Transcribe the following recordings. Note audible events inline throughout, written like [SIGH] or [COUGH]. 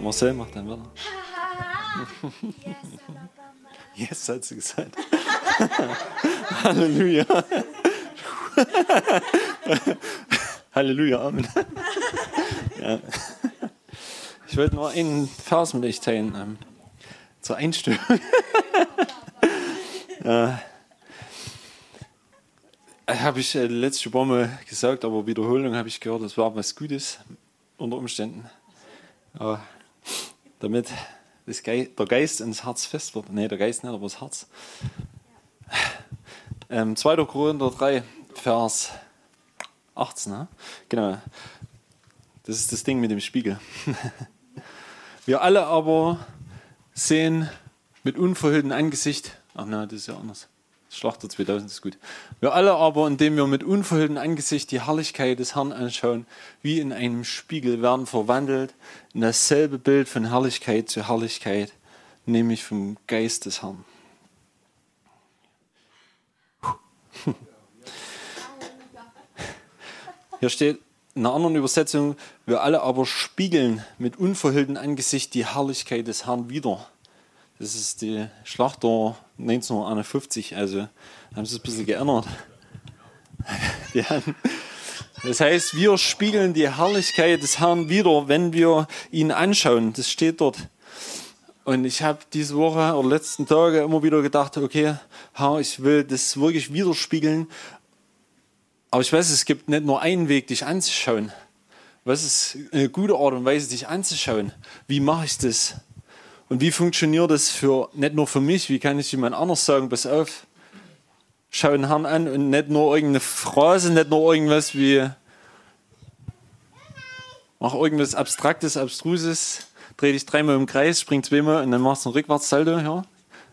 Marcel macht dann weiter. [LAUGHS] Yes, hat sie gesagt. [LAUGHS] Halleluja. [LAUGHS] Halleluja, Amen. Ja. Ich wollte nur einen Vers mit euch teilen ähm, zur Einstellung. ja. Habe ich äh, letzte Woche mal gesagt, aber Wiederholung habe ich gehört, das war was Gutes unter Umständen. Ja, damit Ge der Geist ins Herz fest wird. Nee, der Geist nicht, aber das Herz. Ähm, 2. Korinther 3, Vers 18. Ne? Genau. Das ist das Ding mit dem Spiegel. [LAUGHS] Wir alle aber sehen mit unverhülltem Angesicht. Ach nein, das ist ja anders. Schlachter 2000 ist gut. Wir alle aber, indem wir mit unverhülltem Angesicht die Herrlichkeit des Herrn anschauen, wie in einem Spiegel, werden verwandelt in dasselbe Bild von Herrlichkeit zu Herrlichkeit, nämlich vom Geist des Herrn. [LAUGHS] Hier steht in einer anderen Übersetzung, wir alle aber spiegeln mit unverhülltem Angesicht die Herrlichkeit des Herrn wieder. Das ist die Schlachter 1951, also haben sie es ein bisschen geändert. [LAUGHS] das heißt, wir spiegeln die Herrlichkeit des Herrn wieder, wenn wir ihn anschauen. Das steht dort. Und ich habe diese Woche oder letzten Tage immer wieder gedacht, okay, Herr, ich will das wirklich widerspiegeln. Aber ich weiß, es gibt nicht nur einen Weg, dich anzuschauen. Was ist eine gute Art und Weise, dich anzuschauen? Wie mache ich das? Und wie funktioniert das für, nicht nur für mich, wie kann ich jemand anders sagen, pass auf, schau den Herrn an und nicht nur irgendeine Phrase, nicht nur irgendwas wie, mach irgendwas Abstraktes, Abstruses, dreh dich dreimal im Kreis, spring zweimal und dann machst du einen Rückwärtssalto, ja.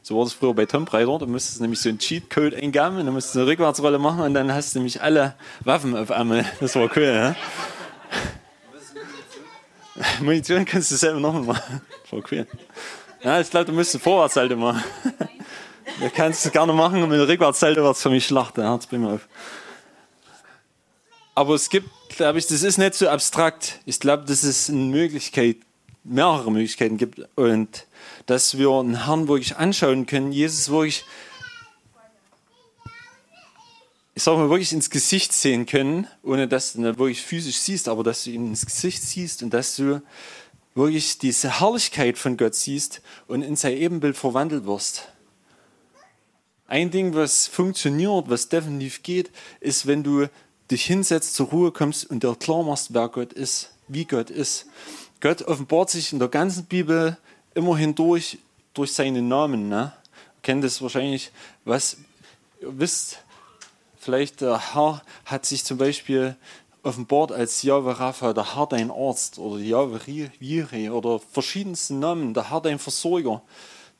So war das früher bei Tomb Raider, da musstest du nämlich so einen Cheatcode eingeben und dann musst du eine Rückwärtsrolle machen und dann hast du nämlich alle Waffen auf einmal. Das war cool, ja. [LAUGHS] Munition kannst du selber nochmal machen. War cool. Ja, ich glaube, du müsstest Vorwärtsseite [LAUGHS] machen. Du kannst es gerne machen, mit der Rückwärtsseite wird es für mich schlachten. Ja, bring auf. Aber es gibt, glaube ich, das ist nicht so abstrakt. Ich glaube, dass es eine Möglichkeit, mehrere Möglichkeiten gibt und dass wir einen Herrn wirklich anschauen können, Jesus wirklich, ich sage mal, wirklich ins Gesicht sehen können, ohne dass du ihn wirklich physisch siehst, aber dass du ihn ins Gesicht siehst und dass du wirklich diese Herrlichkeit von Gott siehst und in sein Ebenbild verwandelt wirst. Ein Ding, was funktioniert, was definitiv geht, ist, wenn du dich hinsetzt, zur Ruhe kommst und dir klar machst, wer Gott ist, wie Gott ist. Gott offenbart sich in der ganzen Bibel immerhin durch, durch seinen Namen. Ne? Kennt das wahrscheinlich, was ihr wisst, vielleicht der Herr hat sich zum Beispiel offenbart als Jahwe Rapha, der Herr dein Arzt oder Jahwe Jireh oder verschiedensten Namen, der Herr dein Versorger,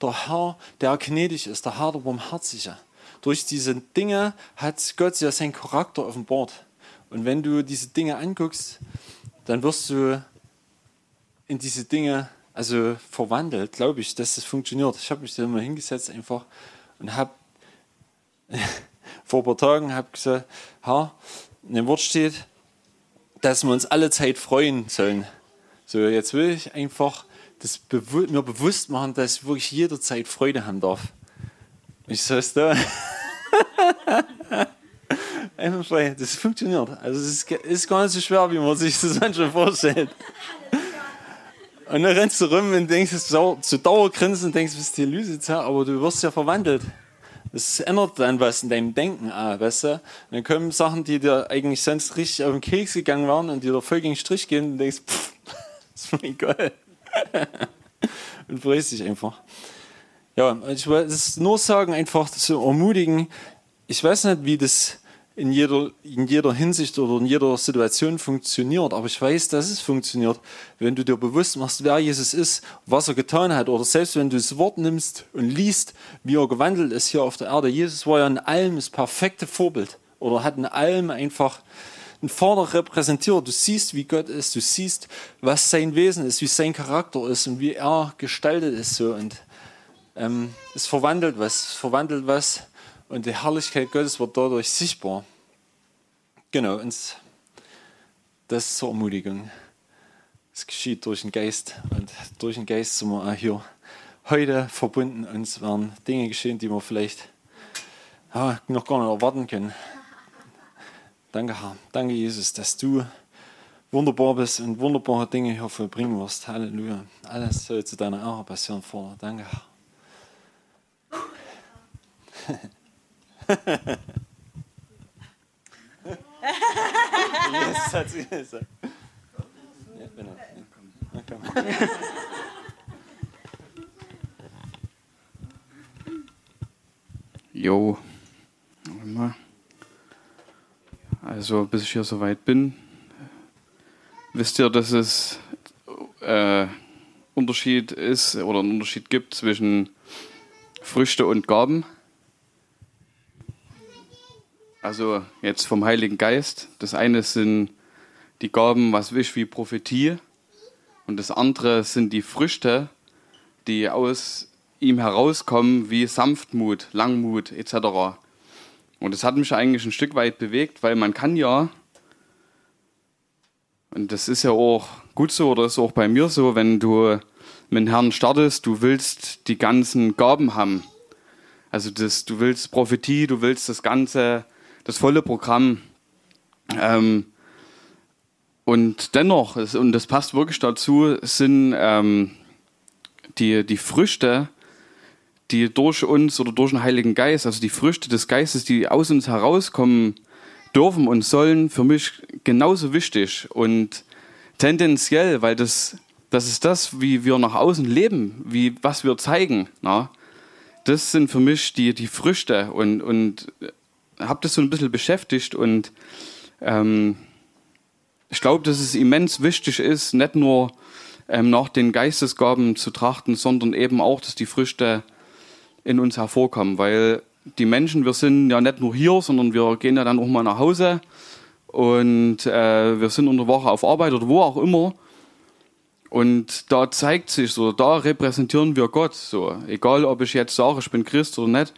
der Herr, der gnädig ist, der Herr der Barmherzige. Durch diese Dinge hat Gott ja seinen Charakter offenbart. Und wenn du diese Dinge anguckst, dann wirst du in diese Dinge also verwandelt, glaube ich, dass das funktioniert. Ich habe mich da mal hingesetzt einfach und habe [LAUGHS] vor ein paar Tagen hab gesagt, Herr, in dem Wort steht, dass wir uns alle Zeit freuen sollen. So, jetzt will ich einfach das bewu mir bewusst machen, dass ich wirklich jederzeit Freude haben darf. Ich ist da. [LAUGHS] einfach frei. Das funktioniert. Also es ist, gar nicht so schwer, wie man sich das [LAUGHS] manchmal vorstellt. Und dann rennst du rum und denkst, zu Dauergrinsen und denkst, was ist die Lüse, aber du wirst ja verwandelt. Das ändert dann was in deinem Denken auch, weißt du? Und dann kommen Sachen, die dir eigentlich sonst richtig auf den Keks gegangen waren und die dir voll gegen den Strich gehen und denkst, pff, [LAUGHS] ist mir egal. [LAUGHS] und freust dich einfach. Ja, ich will das nur sagen, einfach zu ermutigen. Ich weiß nicht, wie das in jeder, in jeder Hinsicht oder in jeder Situation funktioniert. Aber ich weiß, dass es funktioniert, wenn du dir bewusst machst, wer Jesus ist, was er getan hat. Oder selbst wenn du das Wort nimmst und liest, wie er gewandelt ist hier auf der Erde. Jesus war ja in allem das perfekte Vorbild. Oder hat in allem einfach einen Vater repräsentiert. Du siehst, wie Gott ist. Du siehst, was sein Wesen ist, wie sein Charakter ist und wie er gestaltet ist. So. Und ähm, es verwandelt was. Es verwandelt was und die Herrlichkeit Gottes wird dadurch sichtbar. Genau, und das ist zur Ermutigung. Es geschieht durch den Geist. Und durch den Geist sind wir auch hier heute verbunden. Uns werden Dinge geschehen, die wir vielleicht ja, noch gar nicht erwarten können. Danke, Herr. Danke, Jesus, dass du wunderbar bist und wunderbare Dinge hier vollbringen wirst. Halleluja. Alles soll zu deiner Ehre passieren, Vater. Danke, Herr. Yes, hat sie gesagt. Ja, genau. Ja, komm. Jo. Also, bis ich hier soweit bin, wisst ihr, dass es äh, Unterschied ist oder einen Unterschied gibt zwischen Früchte und Gaben? Also jetzt vom Heiligen Geist. Das eine sind die Gaben, was wisch wie Prophetie, und das andere sind die Früchte, die aus ihm herauskommen wie Sanftmut, Langmut etc. Und das hat mich eigentlich ein Stück weit bewegt, weil man kann ja, und das ist ja auch gut so oder ist auch bei mir so, wenn du mit dem Herrn startest, du willst die ganzen Gaben haben. Also das, du willst Prophetie, du willst das ganze, das volle Programm. Ähm, und dennoch, und das passt wirklich dazu, sind ähm, die, die Früchte, die durch uns oder durch den Heiligen Geist, also die Früchte des Geistes, die aus uns herauskommen dürfen und sollen, für mich genauso wichtig und tendenziell, weil das, das ist das, wie wir nach außen leben, wie, was wir zeigen. Na? Das sind für mich die, die Früchte und, und habe das so ein bisschen beschäftigt und ähm, ich glaube, dass es immens wichtig ist, nicht nur ähm, nach den Geistesgaben zu trachten, sondern eben auch, dass die Früchte in uns hervorkommen, weil die Menschen, wir sind ja nicht nur hier, sondern wir gehen ja dann auch mal nach Hause und äh, wir sind unter Woche auf Arbeit oder wo auch immer. Und da zeigt sich so, da repräsentieren wir Gott so. Egal, ob ich jetzt sage, ich bin Christ oder nicht.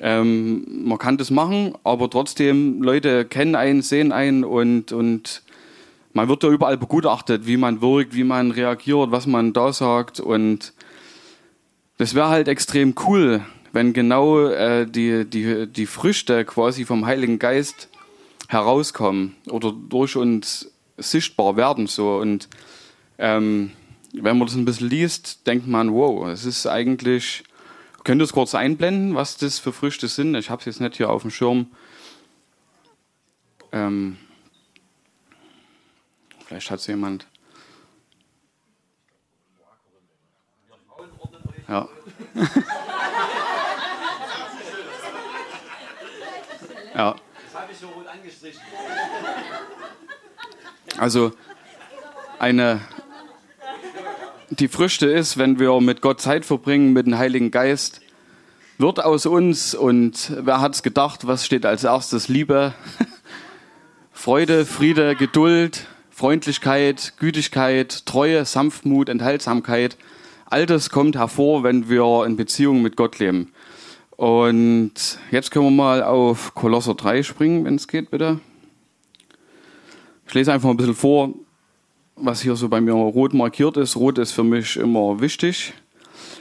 Ähm, man kann das machen, aber trotzdem, Leute kennen einen, sehen einen und, und man wird da überall begutachtet, wie man wirkt, wie man reagiert, was man da sagt. Und das wäre halt extrem cool, wenn genau äh, die, die, die Früchte quasi vom Heiligen Geist herauskommen oder durch uns sichtbar werden. So. Und ähm, wenn man das ein bisschen liest, denkt man, wow, es ist eigentlich. Könnt ihr es kurz einblenden, was das für Früchte sind? Ich habe es jetzt nicht hier auf dem Schirm. Ähm, vielleicht hat es jemand. Ja. [LAUGHS] ja. Also eine die Früchte ist, wenn wir mit Gott Zeit verbringen, mit dem Heiligen Geist, wird aus uns und wer hat es gedacht, was steht als erstes? Liebe, [LAUGHS] Freude, Friede, Geduld, Freundlichkeit, Gütigkeit, Treue, Sanftmut, Enthaltsamkeit. All das kommt hervor, wenn wir in Beziehung mit Gott leben. Und jetzt können wir mal auf Kolosser 3 springen, wenn es geht, bitte. Ich lese einfach ein bisschen vor, was hier so bei mir rot markiert ist. Rot ist für mich immer wichtig.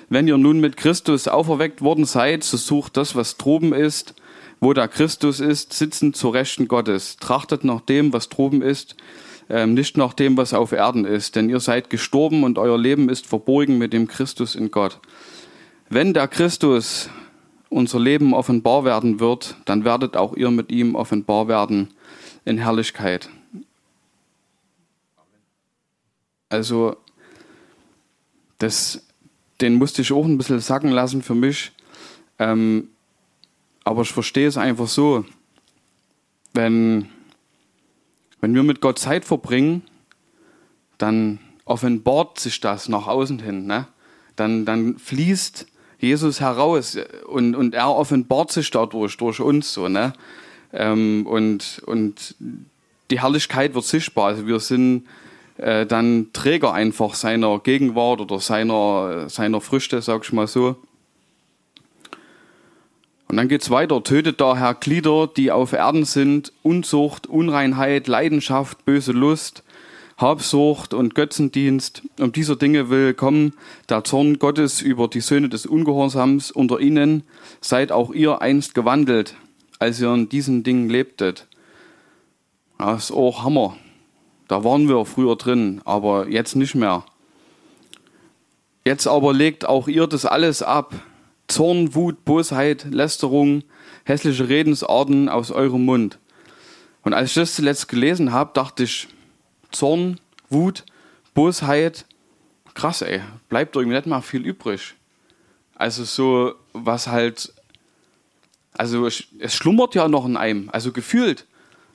Wenn ihr nun mit Christus auferweckt worden seid, so sucht das, was droben ist, wo da Christus ist, sitzend zur Rechten Gottes. Trachtet nach dem, was droben ist, ähm, nicht nach dem, was auf Erden ist. Denn ihr seid gestorben und euer Leben ist verborgen mit dem Christus in Gott. Wenn der Christus unser Leben offenbar werden wird, dann werdet auch ihr mit ihm offenbar werden in Herrlichkeit. Also, das, den musste ich auch ein bisschen sacken lassen für mich. Ähm, aber ich verstehe es einfach so, wenn, wenn wir mit Gott Zeit verbringen, dann offenbart sich das nach außen hin. Ne? Dann, dann fließt Jesus heraus und, und er offenbart sich dadurch, durch uns so. Ne? Ähm, und, und die Herrlichkeit wird sichtbar. Also wir sind äh, dann Träger einfach seiner Gegenwart oder seiner, seiner Früchte, sag ich mal so. Und dann geht's weiter. Tötet daher Glieder, die auf Erden sind, Unzucht, Unreinheit, Leidenschaft, böse Lust, Habsucht und Götzendienst. Um dieser Dinge will kommen der Zorn Gottes über die Söhne des Ungehorsams. Unter ihnen seid auch ihr einst gewandelt, als ihr in diesen Dingen lebtet. Das ist auch Hammer. Da waren wir früher drin, aber jetzt nicht mehr. Jetzt aber legt auch ihr das alles ab. Zorn, Wut, Bosheit, Lästerung, hässliche Redensarten aus eurem Mund. Und als ich das zuletzt gelesen habe, dachte ich, Zorn, Wut, Bosheit, krass, ey, bleibt irgendwie nicht mal viel übrig. Also so, was halt, also es, es schlummert ja noch in einem, also gefühlt.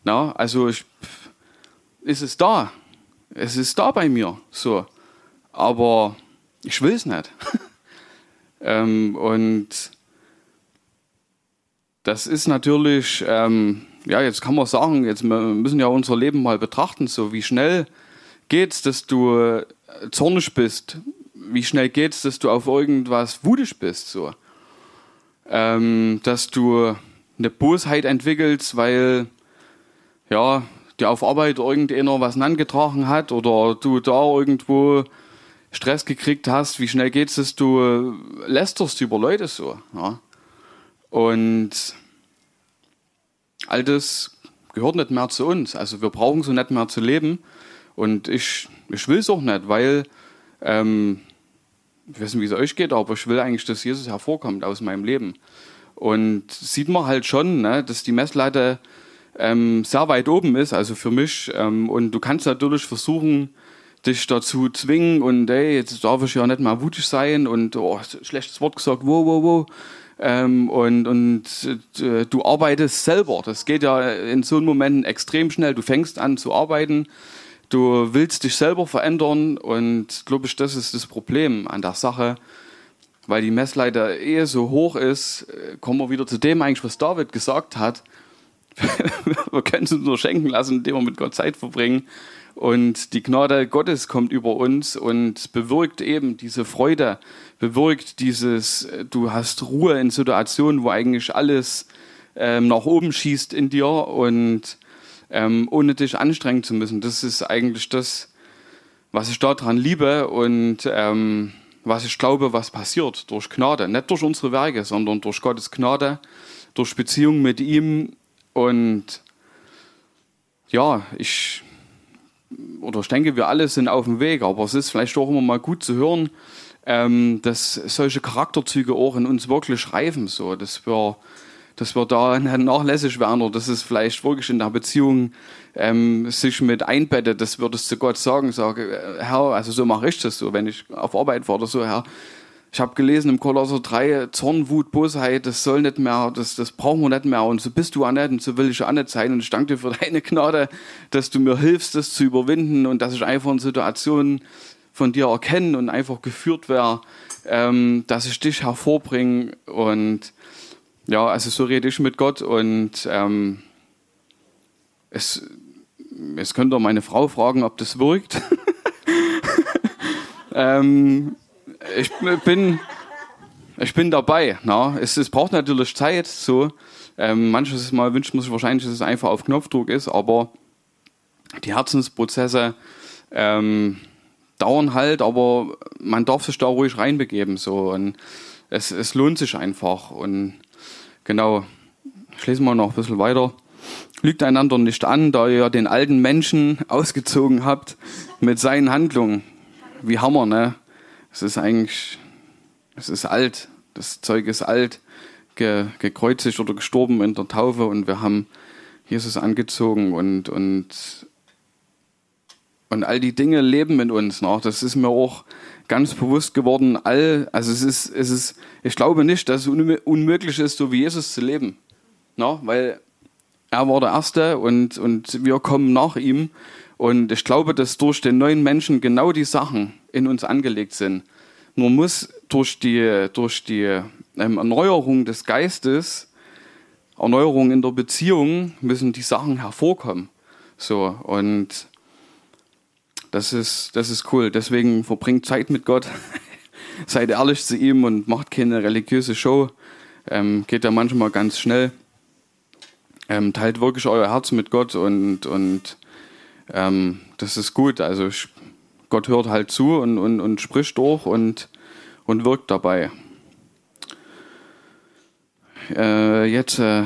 Na, also ich, ist es da. Es ist da bei mir, so. Aber ich will es nicht. [LAUGHS] ähm, und das ist natürlich, ähm, ja, jetzt kann man sagen, jetzt müssen ja unser Leben mal betrachten, so wie schnell geht's, dass du äh, zornig bist? Wie schnell geht's, dass du auf irgendwas wutig bist, so? Ähm, dass du eine Bosheit entwickelst, weil, ja, dir auf Arbeit irgendeiner was angetragen hat oder du da irgendwo Stress gekriegt hast, wie schnell geht's, dass du äh, lästerst über Leute so, ja? Und all das gehört nicht mehr zu uns. Also wir brauchen so nicht mehr zu leben. Und ich, ich will es auch nicht, weil ähm, ich weiß nicht, wie es euch geht, aber ich will eigentlich, dass Jesus hervorkommt aus meinem Leben. Und sieht man halt schon, ne, dass die Messlatte ähm, sehr weit oben ist, also für mich. Ähm, und du kannst natürlich versuchen, dich dazu zwingen und ey, jetzt darf ich ja nicht mal wutig sein und oh, schlechtes Wort gesagt, wo, wo, wo. Ähm, und und äh, du arbeitest selber. Das geht ja in so einem Moment extrem schnell. Du fängst an zu arbeiten, du willst dich selber verändern und glaube ich, das ist das Problem an der Sache. Weil die Messleiter eh so hoch ist, äh, kommen wir wieder zu dem eigentlich, was David gesagt hat. [LAUGHS] wir können es uns nur schenken lassen, indem wir mit Gott Zeit verbringen. Und die Gnade Gottes kommt über uns und bewirkt eben diese Freude, bewirkt dieses, du hast Ruhe in Situationen, wo eigentlich alles ähm, nach oben schießt in dir und ähm, ohne dich anstrengen zu müssen. Das ist eigentlich das, was ich daran liebe und ähm, was ich glaube, was passiert durch Gnade. Nicht durch unsere Werke, sondern durch Gottes Gnade, durch Beziehung mit ihm und ja, ich oder ich denke, wir alle sind auf dem Weg, aber es ist vielleicht auch immer mal gut zu hören, ähm, dass solche Charakterzüge auch in uns wirklich reifen, so, dass wir, dass wir da [LAUGHS] nachlässig werden oder dass es vielleicht wirklich in der Beziehung ähm, sich mit einbettet, dass wir das zu Gott sagen, sage, äh, Herr, also so mache ich das so, wenn ich auf Arbeit war oder so, Herr, ich habe gelesen im Kolosser 3, Zorn, Wut, Bosheit, das soll nicht mehr, das, das brauchen wir nicht mehr. Und so bist du auch nicht und so will ich auch nicht sein. Und ich danke dir für [LAUGHS] deine Gnade, dass du mir hilfst, das zu überwinden und dass ich einfach in Situationen von dir erkenne und einfach geführt werde, ähm, dass ich dich hervorbringe. Und ja, also so rede ich mit Gott und ähm, es, jetzt könnt ihr meine Frau fragen, ob das wirkt. [LAUGHS] ähm, ich bin, ich bin dabei. Na? Es, es braucht natürlich Zeit. So. Ähm, manches Mal wünscht man sich wahrscheinlich, dass es einfach auf Knopfdruck ist, aber die Herzensprozesse ähm, dauern halt, aber man darf sich da ruhig reinbegeben. So. Und es, es lohnt sich einfach. Und genau, ich lese mal noch ein bisschen weiter. Lügt einander nicht an, da ihr den alten Menschen [LAUGHS] ausgezogen habt mit seinen Handlungen. Wie Hammer, ne? Es ist eigentlich, es ist alt, das Zeug ist alt, ge, gekreuzigt oder gestorben in der Taufe und wir haben Jesus angezogen und, und, und all die Dinge leben in uns noch. Das ist mir auch ganz bewusst geworden. All, also es ist, es ist, ich glaube nicht, dass es unmöglich ist, so wie Jesus zu leben. No? Weil er war der Erste und, und wir kommen nach ihm. Und ich glaube, dass durch den neuen Menschen genau die Sachen in uns angelegt sind. Nur muss durch die, durch die ähm, Erneuerung des Geistes, Erneuerung in der Beziehung, müssen die Sachen hervorkommen. So, und das ist, das ist cool. Deswegen verbringt Zeit mit Gott. [LAUGHS] Seid ehrlich zu ihm und macht keine religiöse Show. Ähm, geht ja manchmal ganz schnell. Ähm, teilt wirklich euer Herz mit Gott und, und ähm, das ist gut. Also Gott hört halt zu und, und, und spricht durch und, und wirkt dabei. Äh, jetzt äh,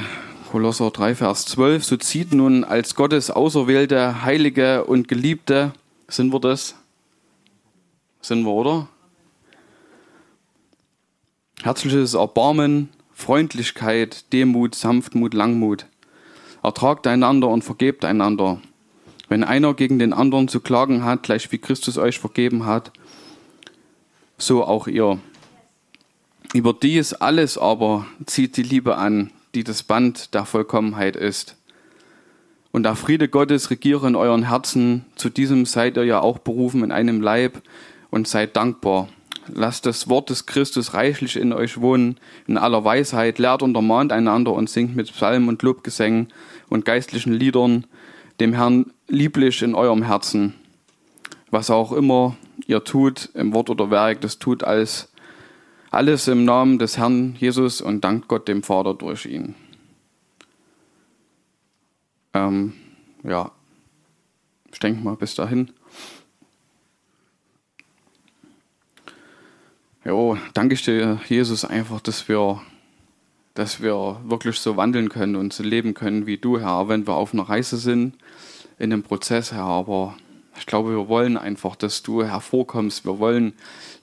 Kolosser 3, Vers 12. So zieht nun als Gottes auserwählte, heilige und geliebte, sind wir das? Sind wir, oder? Herzliches Erbarmen, Freundlichkeit, Demut, Sanftmut, Langmut. Ertragt einander und vergebt einander. Wenn einer gegen den anderen zu klagen hat, gleich wie Christus euch vergeben hat, so auch ihr. Über dies alles aber zieht die Liebe an, die das Band der Vollkommenheit ist. Und der Friede Gottes regiere in euren Herzen, zu diesem seid ihr ja auch berufen in einem Leib und seid dankbar. Lasst das Wort des Christus reichlich in euch wohnen, in aller Weisheit, lehrt und ermahnt einander und singt mit Psalmen und Lobgesängen und geistlichen Liedern dem Herrn lieblich in eurem Herzen. Was auch immer ihr tut, im Wort oder Werk, das tut alles, alles im Namen des Herrn Jesus und dankt Gott dem Vater durch ihn. Ähm, ja, ich denke mal bis dahin. Jo, danke ich dir, Jesus, einfach, dass wir, dass wir wirklich so wandeln können und so leben können wie du, Herr, wenn wir auf einer Reise sind, in einem Prozess, Herr. Aber ich glaube, wir wollen einfach, dass du hervorkommst. Wir wollen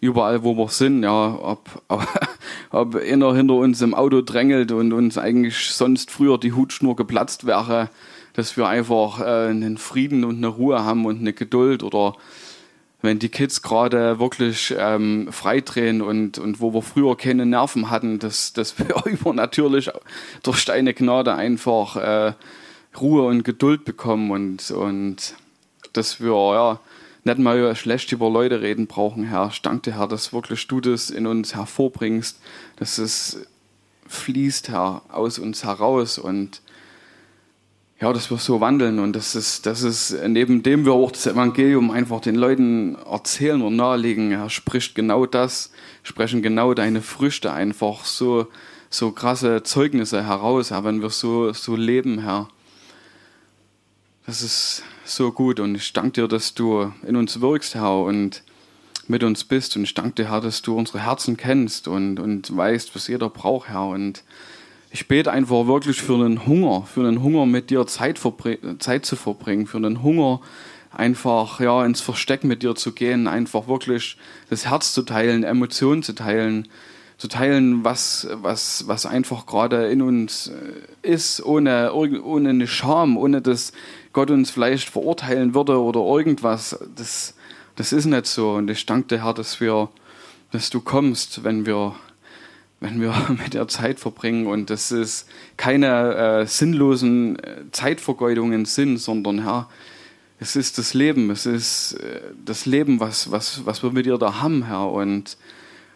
überall, wo wir sind, ja, ob, ob, [LAUGHS] ob einer hinter uns im Auto drängelt und uns eigentlich sonst früher die Hutschnur geplatzt wäre, dass wir einfach äh, einen Frieden und eine Ruhe haben und eine Geduld oder wenn die Kids gerade wirklich ähm, freidrehen und, und wo wir früher keine Nerven hatten, dass, dass [LAUGHS] wir übernatürlich durch deine Gnade einfach äh, Ruhe und Geduld bekommen und, und dass wir ja nicht mal schlecht über Leute reden brauchen, Herr. Ich danke dir, Herr, dass wirklich du das in uns hervorbringst, dass es fließt, Herr, aus uns heraus und ja, dass wir so wandeln und das ist, das ist neben dem wir auch das Evangelium einfach den Leuten erzählen und nahelegen. Er spricht genau das, sprechen genau deine Früchte einfach so, so krasse Zeugnisse heraus, Herr, wenn wir so, so leben, Herr. Das ist so gut und ich danke dir, dass du in uns wirkst, Herr, und mit uns bist und ich danke dir, Herr, dass du unsere Herzen kennst und, und weißt, was jeder braucht, Herr, und ich bete einfach wirklich für einen Hunger, für einen Hunger mit dir Zeit, Zeit zu verbringen, für einen Hunger einfach ja ins Versteck mit dir zu gehen, einfach wirklich das Herz zu teilen, Emotionen zu teilen, zu teilen, was, was, was einfach gerade in uns äh, ist, ohne, ohne eine Scham, ohne dass Gott uns vielleicht verurteilen würde oder irgendwas. Das, das ist nicht so. Und ich danke dir, Herr, dass wir, dass du kommst, wenn wir wenn wir [LAUGHS] mit der Zeit verbringen und dass es keine äh, sinnlosen äh, Zeitvergeudungen sind, sondern Herr, es ist das Leben, es ist äh, das Leben, was, was, was wir mit dir da haben, Herr. Und,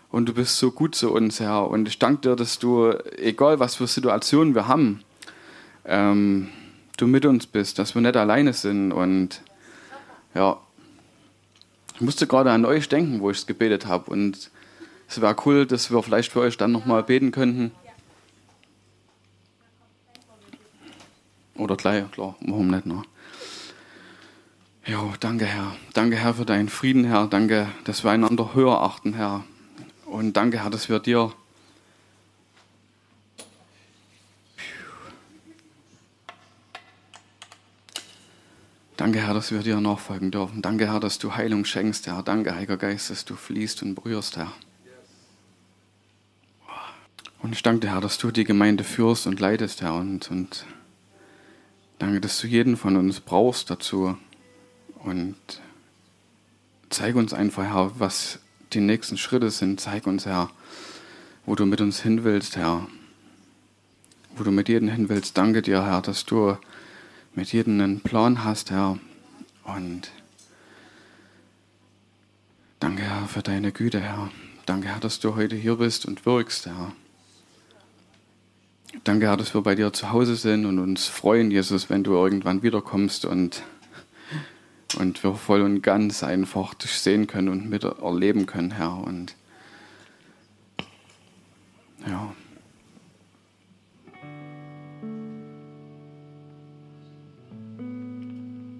und du bist so gut zu uns, Herr. Und ich danke dir, dass du, egal was für Situationen wir haben, ähm, du mit uns bist, dass wir nicht alleine sind. Und ja, ich musste gerade an euch denken, wo ich es gebetet habe. Und es wäre cool, dass wir vielleicht für euch dann nochmal beten könnten. Oder gleich, klar, warum nicht noch? Ja, danke Herr. Danke Herr für deinen Frieden, Herr. Danke, dass wir einander höher achten, Herr. Und danke Herr, dass wir dir Danke, Herr, dass wir dir nachfolgen dürfen. Danke, Herr, dass du Heilung schenkst, Herr. Danke, Heiliger Geist, dass du fließt und berührst, Herr. Und ich danke dir, Herr, dass du die Gemeinde führst und leitest, Herr. Und, und danke, dass du jeden von uns brauchst dazu. Und zeig uns einfach, Herr, was die nächsten Schritte sind. Zeig uns, Herr, wo du mit uns hin willst, Herr. Wo du mit jedem hin willst. Danke dir, Herr, dass du mit jedem einen Plan hast, Herr. Und danke, Herr, für deine Güte, Herr. Danke, Herr, dass du heute hier bist und wirkst, Herr. Danke, Herr, dass wir bei dir zu Hause sind und uns freuen, Jesus, wenn du irgendwann wiederkommst und, und wir voll und ganz einfach dich sehen können und mit erleben können, Herr. Und ja.